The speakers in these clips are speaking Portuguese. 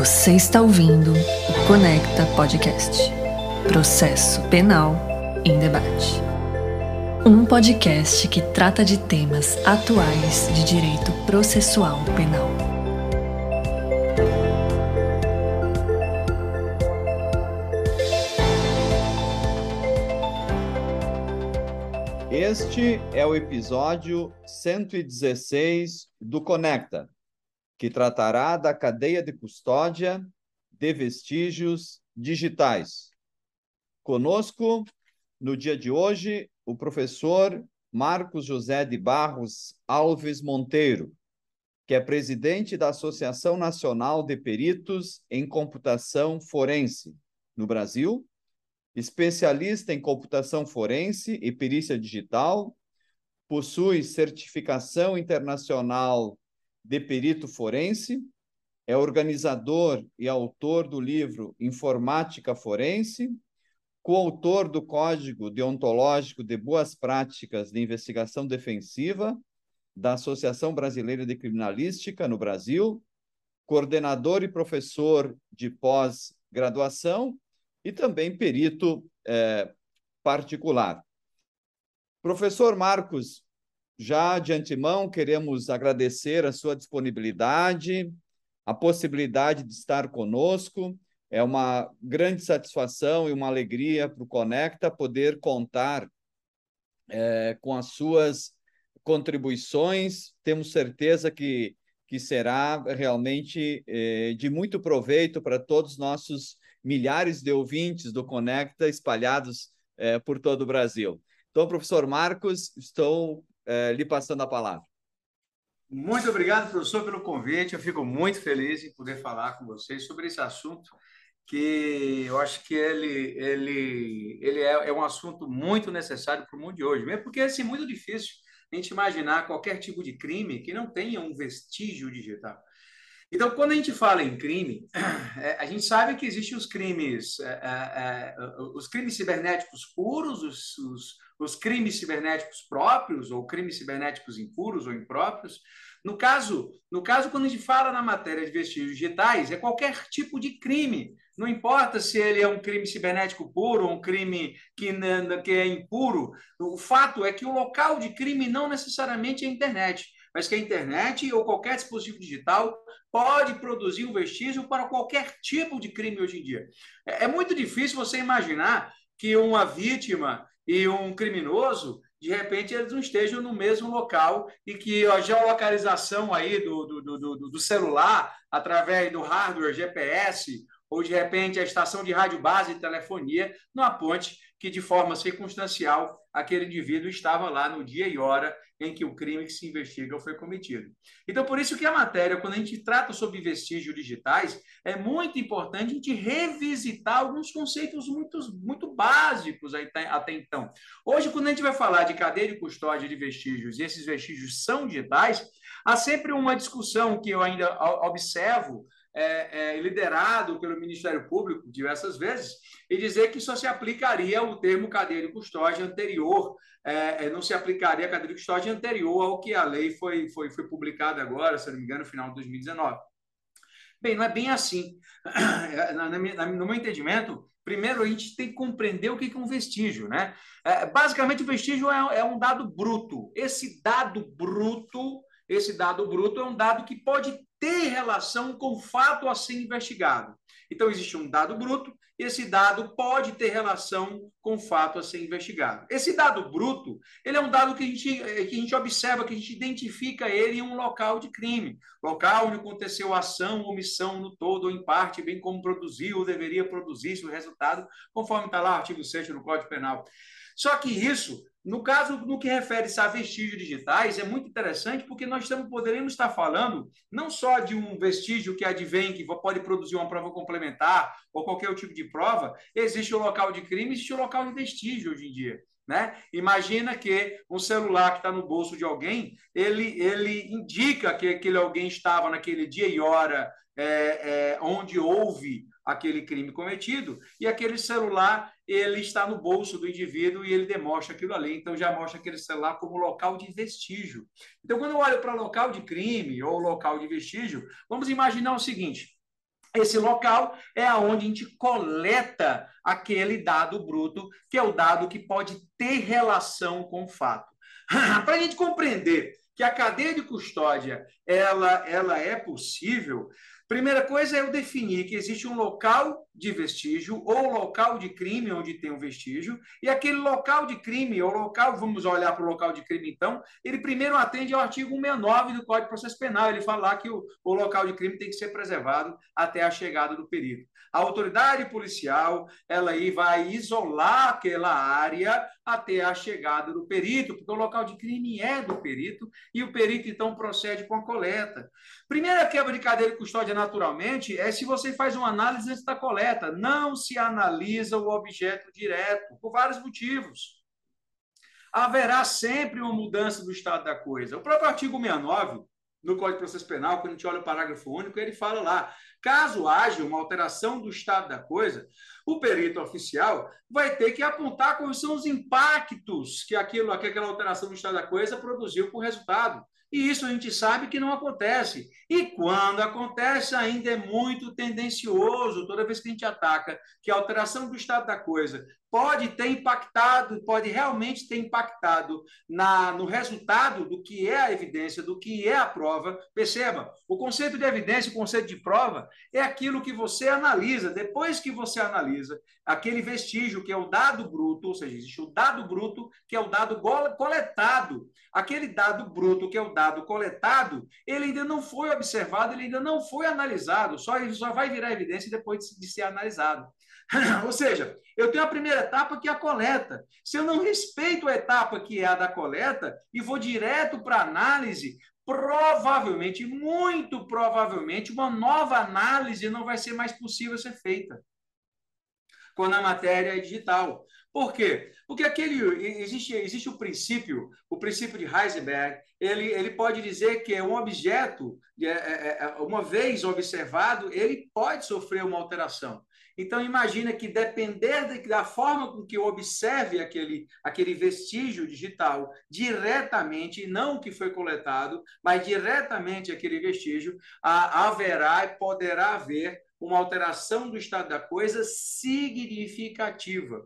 Você está ouvindo o Conecta Podcast Processo Penal em Debate. Um podcast que trata de temas atuais de direito processual penal. Este é o episódio 116 do Conecta, que tratará da cadeia de custódia de vestígios digitais. Conosco, no dia de hoje, o professor Marcos José de Barros Alves Monteiro, que é presidente da Associação Nacional de Peritos em Computação Forense no Brasil, especialista em computação forense e perícia digital, possui certificação internacional de perito forense, é organizador e autor do livro Informática Forense, coautor do Código Deontológico de Boas Práticas de Investigação Defensiva da Associação Brasileira de Criminalística no Brasil, coordenador e professor de pós-graduação e também perito é, particular. Professor Marcos, já de antemão, queremos agradecer a sua disponibilidade, a possibilidade de estar conosco. É uma grande satisfação e uma alegria para o Conecta poder contar é, com as suas contribuições. Temos certeza que, que será realmente é, de muito proveito para todos os nossos milhares de ouvintes do Conecta espalhados é, por todo o Brasil. Então, professor Marcos, estou é, lhe passando a palavra. Muito obrigado, professor, pelo convite. Eu fico muito feliz em poder falar com vocês sobre esse assunto que eu acho que ele, ele, ele é, é um assunto muito necessário para o mundo de hoje, mesmo porque é assim, muito difícil a gente imaginar qualquer tipo de crime que não tenha um vestígio digital. Então, quando a gente fala em crime, é, a gente sabe que existem os crimes, é, é, os crimes cibernéticos puros, os, os, os, crimes cibernéticos próprios, ou crimes cibernéticos impuros ou impróprios. No caso, no caso, quando a gente fala na matéria de vestígios digitais, é qualquer tipo de crime. Não importa se ele é um crime cibernético puro ou um crime que, que é impuro. O fato é que o local de crime não necessariamente é a internet mas que a internet ou qualquer dispositivo digital pode produzir um vestígio para qualquer tipo de crime hoje em dia. É, é muito difícil você imaginar que uma vítima e um criminoso de repente eles não estejam no mesmo local e que a geolocalização aí do, do, do, do, celular, através do hardware GPS, ou de repente a estação de rádio base de telefonia, não aponte que de forma circunstancial aquele indivíduo estava lá no dia e hora em que o crime que se investiga foi cometido. Então, por isso que a matéria, quando a gente trata sobre vestígios digitais, é muito importante a gente revisitar alguns conceitos muito, muito básicos até então. Hoje, quando a gente vai falar de cadeia de custódia de vestígios, e esses vestígios são digitais, há sempre uma discussão que eu ainda observo é, é, liderado pelo Ministério Público diversas vezes, e dizer que só se aplicaria o termo cadeia de custódia anterior, é, é não se aplicaria a cadeia de custódia anterior ao que a lei foi, foi, foi publicada agora, se não me engano, no final de 2019. Bem, não é bem assim. No meu entendimento, primeiro a gente tem que compreender o que é um vestígio. Né? É, basicamente, o vestígio é, é um dado bruto. Esse dado bruto, esse dado bruto é um dado que pode ter relação com o fato a ser investigado. Então, existe um dado bruto, esse dado pode ter relação com o fato a ser investigado. Esse dado bruto, ele é um dado que a gente, eh, que a gente observa, que a gente identifica ele em um local de crime, local onde aconteceu ação omissão no todo ou em parte, bem como produziu ou deveria produzir o resultado, conforme está lá o artigo 6 do Código Penal. Só que isso no caso, no que refere-se a vestígios digitais, é muito interessante porque nós estamos, poderemos estar falando não só de um vestígio que advém, que pode produzir uma prova complementar ou qualquer tipo de prova, existe o local de crime, existe o local de vestígio hoje em dia. Né? Imagina que um celular que está no bolso de alguém, ele, ele indica que aquele alguém estava naquele dia e hora é, é, onde houve aquele crime cometido, e aquele celular ele está no bolso do indivíduo e ele demonstra aquilo ali, então já mostra aquele celular como local de vestígio. Então, quando eu olho para local de crime ou local de vestígio, vamos imaginar o seguinte: esse local é aonde a gente coleta aquele dado bruto, que é o dado que pode ter relação com o fato. Para a gente compreender que a cadeia de custódia ela, ela é possível, Primeira coisa é eu definir que existe um local de vestígio ou local de crime onde tem um vestígio, e aquele local de crime, ou local, vamos olhar para o local de crime então, ele primeiro atende ao artigo 169 do Código de Processo Penal, ele fala lá que o, o local de crime tem que ser preservado até a chegada do perito. A autoridade policial, ela aí vai isolar aquela área até a chegada do perito, porque o local de crime é do perito, e o perito então procede com a coleta. Primeira quebra de cadeia de custódia naturalmente é se você faz uma análise antes da coleta, não se analisa o objeto direto, por vários motivos. Haverá sempre uma mudança do estado da coisa. O próprio artigo 69 no Código de Processo Penal, quando a gente olha o parágrafo único, ele fala lá: caso haja uma alteração do estado da coisa, o perito oficial vai ter que apontar quais são os impactos que, aquilo, que aquela alteração do estado da coisa produziu por resultado. E isso a gente sabe que não acontece. E quando acontece, ainda é muito tendencioso, toda vez que a gente ataca que a alteração do estado da coisa pode ter impactado, pode realmente ter impactado na, no resultado do que é a evidência, do que é a prova. Perceba, o conceito de evidência, o conceito de prova, é aquilo que você analisa. Depois que você analisa aquele vestígio, que é o dado bruto, ou seja, existe o dado bruto, que é o dado coletado. Aquele dado bruto, que é o dado coletado, ele ainda não foi observado, ele ainda não foi analisado, só, só vai virar evidência depois de, de ser analisado. Ou seja, eu tenho a primeira etapa que é a coleta. Se eu não respeito a etapa que é a da coleta e vou direto para a análise, provavelmente, muito provavelmente, uma nova análise não vai ser mais possível ser feita quando a matéria é digital. Por quê? Porque aquele existe, existe o princípio, o princípio de Heisenberg, ele, ele pode dizer que é um objeto, é, é, uma vez observado, ele pode sofrer uma alteração. Então, imagina que depender da forma com que eu observe aquele, aquele vestígio digital diretamente, não o que foi coletado, mas diretamente aquele vestígio, haverá e poderá haver uma alteração do estado da coisa significativa.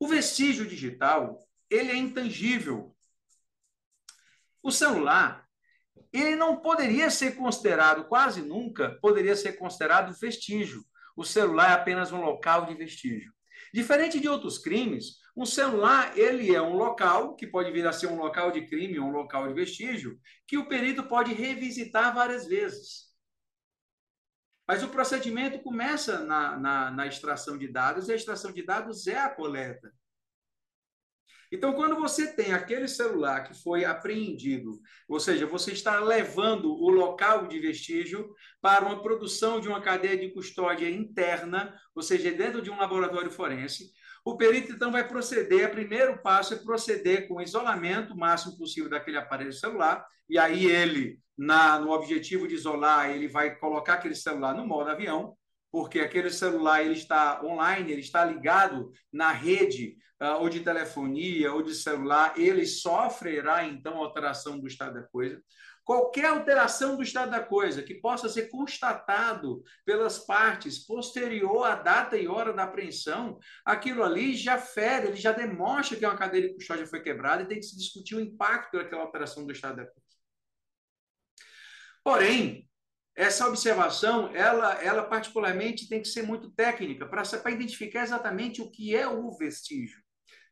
O vestígio digital, ele é intangível. O celular, ele não poderia ser considerado, quase nunca, poderia ser considerado vestígio. O celular é apenas um local de vestígio. Diferente de outros crimes, um celular ele é um local que pode vir a ser um local de crime ou um local de vestígio que o perito pode revisitar várias vezes. Mas o procedimento começa na, na, na extração de dados e a extração de dados é a coleta. Então, quando você tem aquele celular que foi apreendido, ou seja, você está levando o local de vestígio para uma produção de uma cadeia de custódia interna, ou seja, dentro de um laboratório forense, o perito então vai proceder, o primeiro passo é proceder com o isolamento máximo possível daquele aparelho celular, e aí ele, na, no objetivo de isolar, ele vai colocar aquele celular no modo avião, porque aquele celular ele está online, ele está ligado na rede ou de telefonia ou de celular, ele sofrerá então alteração do estado da coisa. Qualquer alteração do estado da coisa que possa ser constatado pelas partes posterior à data e hora da apreensão, aquilo ali já fere, ele já demonstra que uma cadeia de custódia foi quebrada e tem que se discutir o impacto daquela alteração do estado da coisa. Porém, essa observação, ela, ela particularmente tem que ser muito técnica para identificar exatamente o que é o vestígio.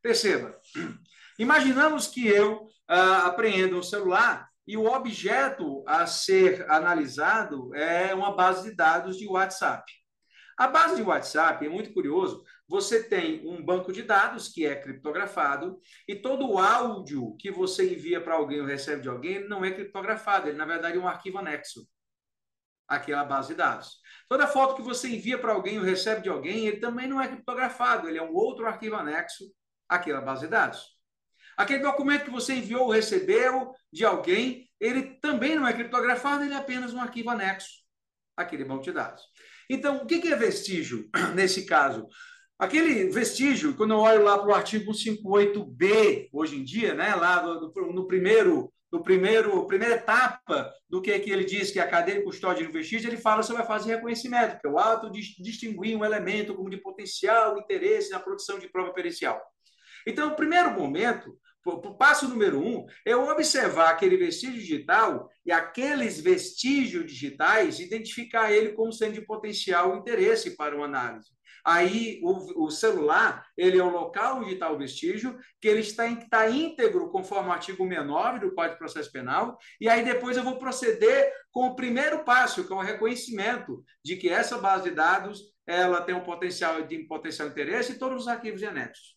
Perceba, imaginamos que eu ah, apreendo um celular e o objeto a ser analisado é uma base de dados de WhatsApp. A base de WhatsApp é muito curioso. Você tem um banco de dados que é criptografado e todo o áudio que você envia para alguém ou recebe de alguém não é criptografado, ele na verdade é um arquivo anexo àquela base de dados. Toda foto que você envia para alguém ou recebe de alguém, ele também não é criptografado, ele é um outro arquivo anexo àquela base de dados. Aquele documento que você enviou ou recebeu de alguém, ele também não é criptografado, ele é apenas um arquivo anexo àquele banco de dados. Então, o que é vestígio nesse caso? Aquele vestígio, quando eu olho lá para o artigo 158b, hoje em dia, né, lá no, primeiro no primeiro primeira etapa do que, que ele diz que é a cadeia de custódia de vestígio, ele fala sobre a fase de reconhecimento, que é o ato de distinguir um elemento como de potencial interesse na produção de prova pericial. Então, o primeiro momento, o passo número um, é observar aquele vestígio digital e aqueles vestígios digitais, identificar ele como sendo de potencial interesse para uma análise. Aí o, o, celular, ele é o local onde está o vestígio, que ele está, está íntegro conforme o artigo 69 do Código de Processo Penal, e aí depois eu vou proceder com o primeiro passo, que é o reconhecimento de que essa base de dados ela tem um potencial de potencial interesse e todos os arquivos genéticos.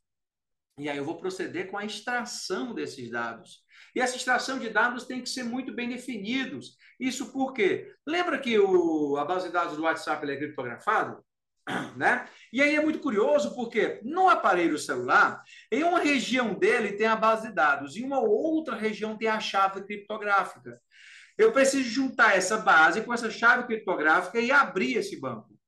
E aí eu vou proceder com a extração desses dados. E essa extração de dados tem que ser muito bem definidos. Isso porque, lembra que o, a base de dados do WhatsApp é criptografada? Né? E aí é muito curioso porque no aparelho celular, em uma região dele tem a base de dados, em uma outra região tem a chave criptográfica. Eu preciso juntar essa base com essa chave criptográfica e abrir esse banco.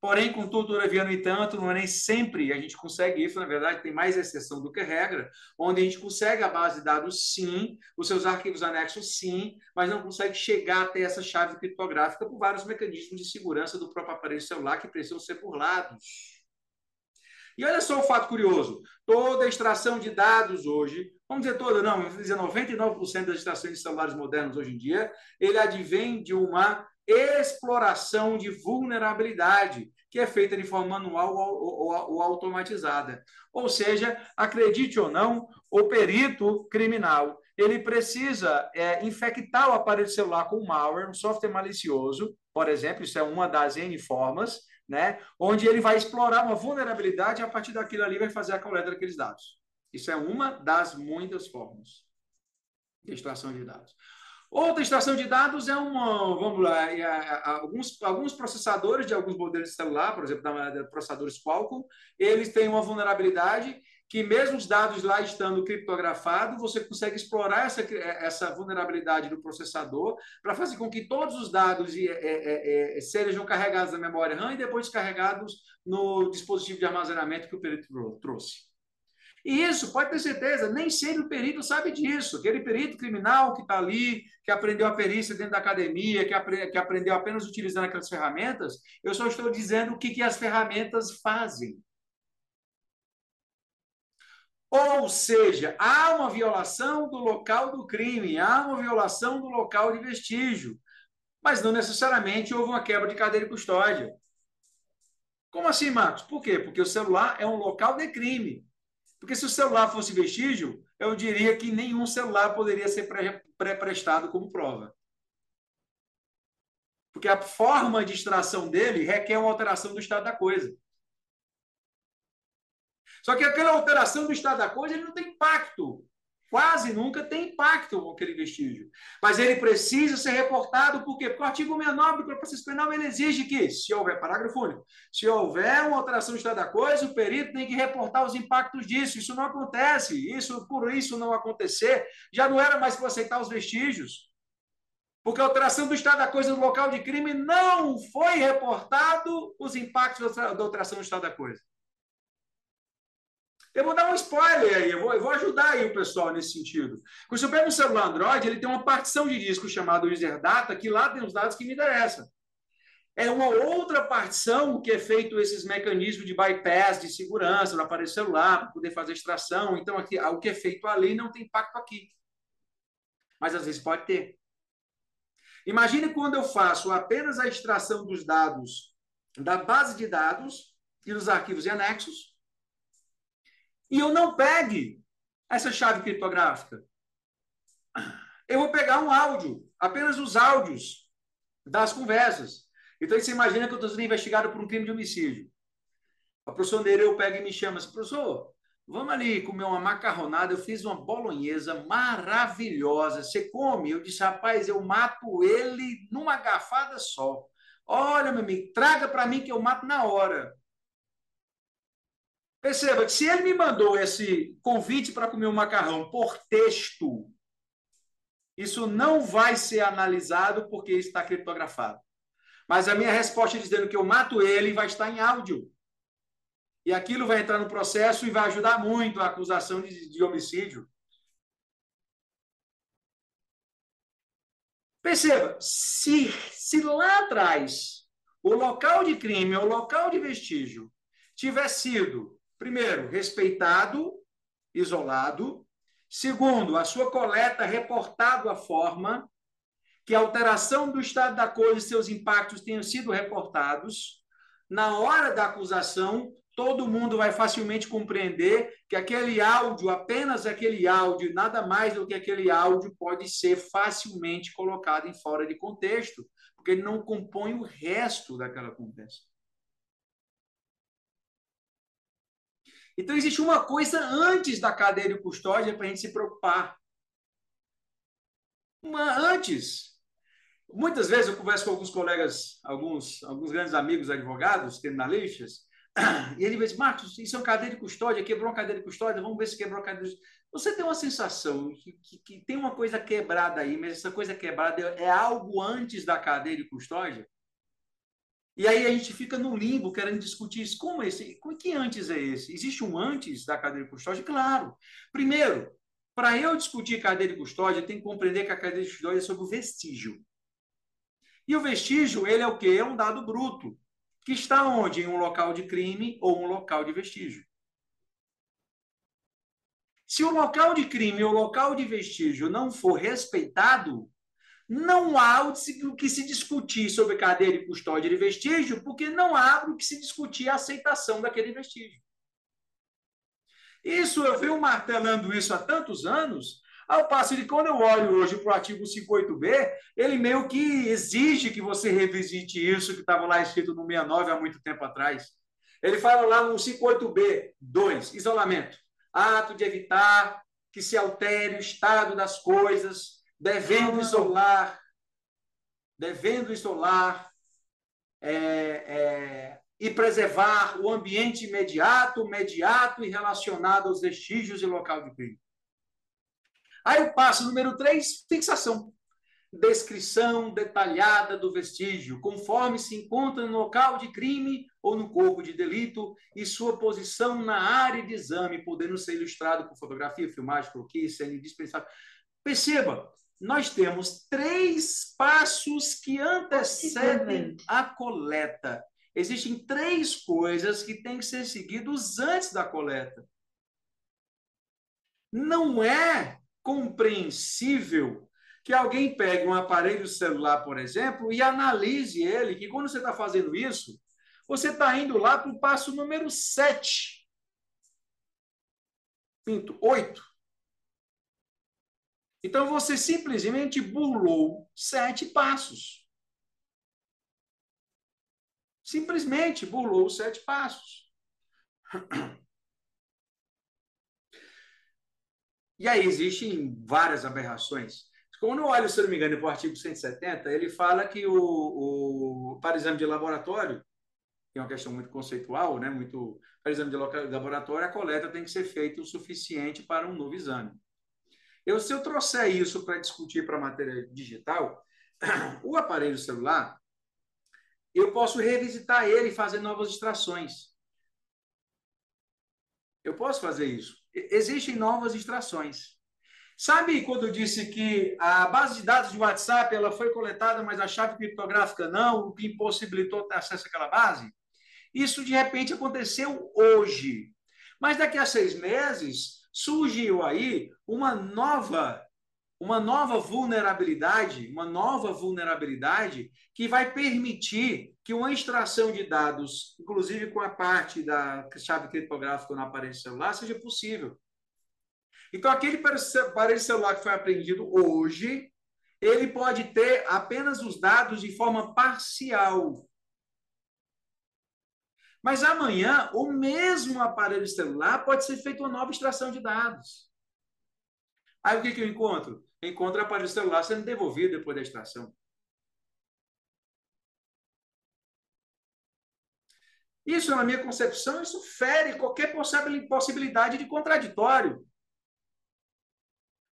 Porém, com todavia, no entanto, não é nem sempre a gente consegue isso. Na verdade, tem mais exceção do que regra, onde a gente consegue a base de dados, sim, os seus arquivos anexos, sim, mas não consegue chegar até essa chave criptográfica por vários mecanismos de segurança do próprio aparelho celular que precisam ser burlados. E olha só o fato curioso: toda extração de dados hoje, vamos dizer toda, não, vamos dizer 99% das extrações de celulares modernos hoje em dia, ele advém de uma exploração de vulnerabilidade, que é feita de forma manual ou, automatizada. Ou seja, acredite ou não, o perito criminal ele precisa é, infectar o aparelho celular com malware, um software malicioso, por exemplo, isso é uma das N formas, né, onde ele vai explorar uma vulnerabilidade e a partir daquilo ali vai fazer a coleta daqueles dados. Isso é uma das muitas formas de extração de dados. Outra extração de dados é uma, vamos lá, é, é, alguns, alguns processadores de alguns modelos de celular, por exemplo, da, processadores Qualcomm, eles têm uma vulnerabilidade que mesmo os dados lá estando criptografados, você consegue explorar essa, essa vulnerabilidade do processador para fazer com que todos os dados é, é, é, sejam carregados na memória RAM e depois descarregados no dispositivo de armazenamento que o perito trouxe. E isso, pode ter certeza, nem sempre o perito sabe disso. Aquele perito criminal que está ali, que aprendeu a perícia dentro da academia, que, que aprendeu apenas utilizando aquelas ferramentas, eu só estou dizendo o que, que as ferramentas fazem. Ou seja, há uma violação do local do crime, há uma violação do local de vestígio, mas não necessariamente houve uma quebra de cadeia de custódia. Como assim, Marcos? Por quê? Porque o celular é um local de crime. Porque se o celular fosse vestígio, eu diria que nenhum celular poderia ser pré-prestado como prova. Porque a forma de extração dele requer uma alteração do estado da coisa. Só que aquela alteração do estado da coisa ele não tem impacto quase nunca tem impacto com aquele vestígio. Mas ele precisa ser reportado, por quê? Porque o artigo 69 do Código Processo Penal ele exige que, se houver parágrafo único, se houver uma alteração do estado da coisa, o perito tem que reportar os impactos disso. Isso não acontece. Isso, por isso não acontecer, já não era mais para aceitar os vestígios. Porque a alteração do estado da coisa no local de crime não foi reportado os impactos da alteração do estado da coisa. Eu vou dar um spoiler aí, eu vou, eu vou ajudar aí o pessoal nesse sentido. Quando você pega um celular Android, ele tem uma partição de disco chamada User Data, que lá tem os dados que me interessam. É uma outra partição que é feito esses mecanismos de bypass, de segurança no aparelho celular, para poder fazer extração. Então, aqui, o que é feito ali não tem impacto aqui. Mas às vezes pode ter. Imagine quando eu faço apenas a extração dos dados da base de dados e dos arquivos e anexos, e eu não pegue essa chave criptográfica. Eu vou pegar um áudio, apenas os áudios das conversas. Então, você imagina que eu estou sendo investigado por um crime de homicídio. A professora Nereu pega e me chama assim, professor, vamos ali comer uma macarronada, eu fiz uma bolonhesa maravilhosa, você come? Eu disse, rapaz, eu mato ele numa garfada só. Olha, meu amigo, traga para mim que eu mato na hora. Perceba que se ele me mandou esse convite para comer um macarrão por texto, isso não vai ser analisado porque está criptografado. Mas a minha resposta dizendo que eu mato ele vai estar em áudio. E aquilo vai entrar no processo e vai ajudar muito a acusação de, de homicídio. Perceba, se, se lá atrás o local de crime, o local de vestígio, tiver sido, primeiro, respeitado, isolado, segundo, a sua coleta reportado a forma, que a alteração do estado da coisa e seus impactos tenham sido reportados, na hora da acusação, todo mundo vai facilmente compreender que aquele áudio, apenas aquele áudio, nada mais do que aquele áudio, pode ser facilmente colocado em fora de contexto, porque ele não compõe o resto daquela conversa. Então, existe uma coisa antes da cadeia de custódia para a gente se preocupar. Uma antes. Muitas vezes eu converso com alguns colegas, alguns, alguns grandes amigos advogados, criminalistas, e ele diz, Marcos, isso é uma cadeia de custódia, quebrou uma cadeia de custódia, vamos ver se quebrou a cadeia de Você tem uma sensação que, que, que, tem uma coisa quebrada aí, mas essa coisa quebrada é algo antes da cadeia de custódia? E aí a gente fica no limbo querendo discutir isso. Como esse? Que antes é esse? Existe um antes da cadeia de custódia? Claro. Primeiro, para eu discutir cadeia de custódia, tem que compreender que a cadeia de custódia é sobre o vestígio. E o vestígio, ele é o quê? É um dado bruto, que está onde? Em um local de crime ou um local de vestígio. Se o local de crime ou local de vestígio não for respeitado, não há o que se discutir sobre cadeia de custódia de vestígio, porque não há o que se discutir a aceitação daquele vestígio. Isso, eu venho martelando isso há tantos anos, ao passo de quando eu olho hoje para o artigo 58B, ele meio que exige que você revisite isso que estava lá escrito no 69 há muito tempo atrás. Ele fala lá no 58B, 2, isolamento. Ato de evitar que se altere o estado das coisas, devendo isolar, devendo isolar é, é, e preservar o ambiente imediato, mediato e relacionado aos vestígios e local de crime. Aí o passo número 3, fixação. Descrição detalhada do vestígio, conforme se encontra no local de crime ou no corpo de delito e sua posição na área de exame, podendo ser ilustrado por fotografia, filmagem, croquis, sendo indispensável. Perceba, nós temos três passos que antecedem a coleta. Existem três coisas que têm que ser seguidas antes da coleta. Não é compreensível que alguém pegue um aparelho celular, por exemplo, e analise ele, que quando você está fazendo isso, você está indo lá para o passo número 7. Pinto, 8. Então você simplesmente burlou sete passos. Simplesmente burlou sete passos. E aí existem várias aberrações. Quando eu olho, se não me engano, para o artigo 170, ele fala que o, o, para exame de laboratório, que é uma questão muito conceitual, né? muito, para exame de laboratório, a coleta tem que ser feita o suficiente para um novo exame. Eu, se eu trouxer isso para discutir para a matéria digital, o aparelho celular, eu posso revisitar ele e fazer novas extrações. Eu posso fazer isso existem novas extrações. Sabe quando eu disse que a base de dados de WhatsApp ela foi coletada, mas a chave criptográfica não, o que impossibilitou ter acesso àquela base? Isso de repente aconteceu hoje. Mas daqui a seis meses surgiu aí uma nova uma nova vulnerabilidade, uma nova vulnerabilidade que vai permitir que uma extração de dados, inclusive com a parte da chave criptográfica no aparelho celular, seja possível. Então, aquele aparelho celular que foi apreendido hoje, ele pode ter apenas os dados de forma parcial. Mas amanhã, o mesmo aparelho celular pode ser feita uma nova extração de dados. Aí o que, que eu encontro? encontra o aparelho celular sendo devolvido depois da extração. Isso, na minha concepção, isso fere qualquer possibilidade de contraditório.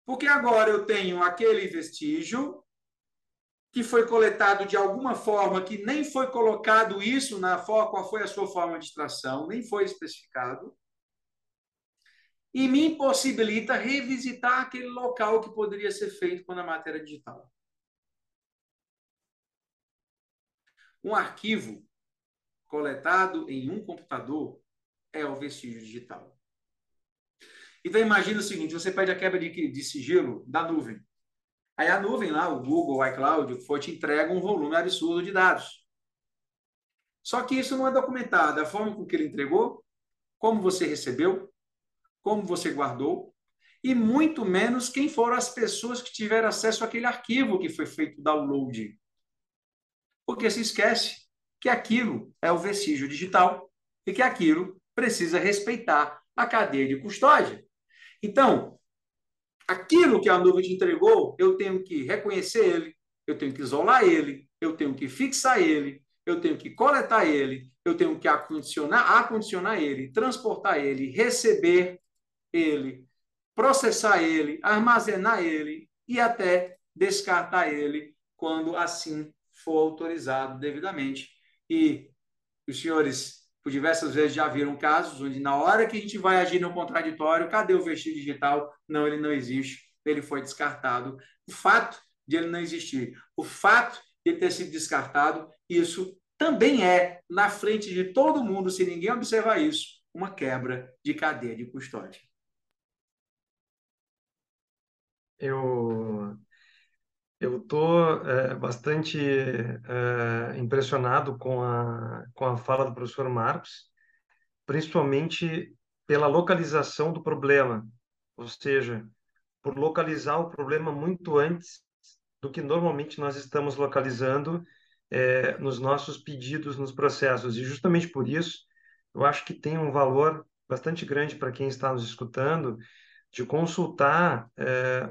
Porque agora eu tenho aquele vestígio que foi coletado de alguma forma que nem foi colocado isso na qual foi a sua forma de extração, nem foi especificado e me impossibilita revisitar aquele local que poderia ser feito quando a matéria é digital. Um arquivo coletado em um computador é o vestígio digital. Então imagina o seguinte, você pede a quebra de, de sigilo da nuvem. Aí a nuvem lá, o Google, o iCloud, foi te entrega um volume absurdo de dados. Só que isso não é documentado. A forma com que ele entregou, como você recebeu, como você guardou, e muito menos quem foram as pessoas que tiveram acesso àquele arquivo que foi feito download. Porque se esquece que aquilo é o vestígio digital e que aquilo precisa respeitar a cadeia de custódia. Então, aquilo que a nuvem te entregou, eu tenho que reconhecer ele, eu tenho que isolar ele, eu tenho que fixar ele, eu tenho que coletar ele, eu tenho que acondicionar, acondicionar ele, transportar ele, receber ele, processar ele, armazenar ele e até descartar ele quando assim for autorizado devidamente. E os senhores por diversas vezes já viram casos onde, na hora que a gente vai agir no contraditório, cadê o vestígio digital? Não, ele não existe, ele foi descartado. O fato de ele não existir, o fato de ele ter sido descartado, isso também é, na frente de todo mundo, se ninguém observar isso, uma quebra de cadeia de custódia. Eu eu estou é, bastante é, impressionado com a, com a fala do professor Marcos, principalmente pela localização do problema, ou seja, por localizar o problema muito antes do que normalmente nós estamos localizando é, nos nossos pedidos, nos processos. E justamente por isso, eu acho que tem um valor bastante grande para quem está nos escutando de consultar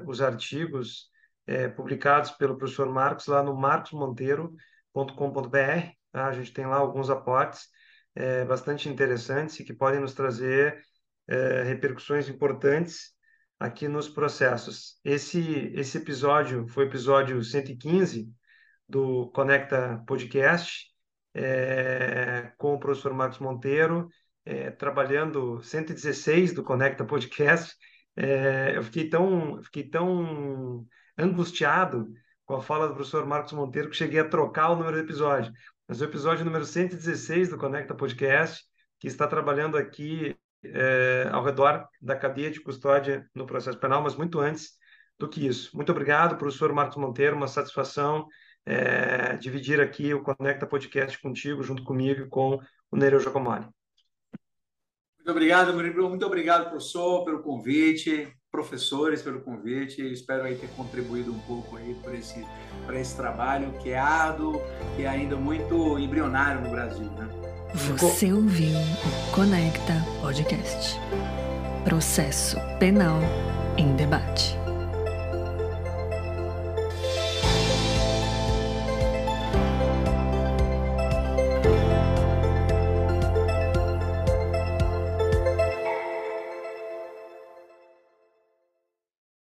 os artigos é, publicados pelo professor Marcos lá no marcosmonteiro.com.br. Tá? A gente tem lá alguns aportes é, bastante interessantes e que podem nos trazer é, repercussões importantes aqui nos processos. Esse, esse episódio foi o episódio 115 do Conecta Podcast, é, com o professor Marcos Monteiro, é, trabalhando 116 do Conecta Podcast. É, eu fiquei tão, fiquei tão angustiado com a fala do professor Marcos Monteiro que cheguei a trocar o número do episódio. Mas o episódio número 116 do Conecta Podcast, que está trabalhando aqui é, ao redor da cadeia de custódia no processo penal, mas muito antes do que isso. Muito obrigado, professor Marcos Monteiro, uma satisfação é, dividir aqui o Conecta Podcast contigo, junto comigo e com o Nereu Giacomani. Muito obrigado, muito obrigado, professor, pelo convite professores pelo convite. Espero aí ter contribuído um pouco aí para esse, para esse trabalho que é árduo e ainda muito embrionário no Brasil. Né? Você ouviu o Conecta Podcast. Processo Penal em Debate.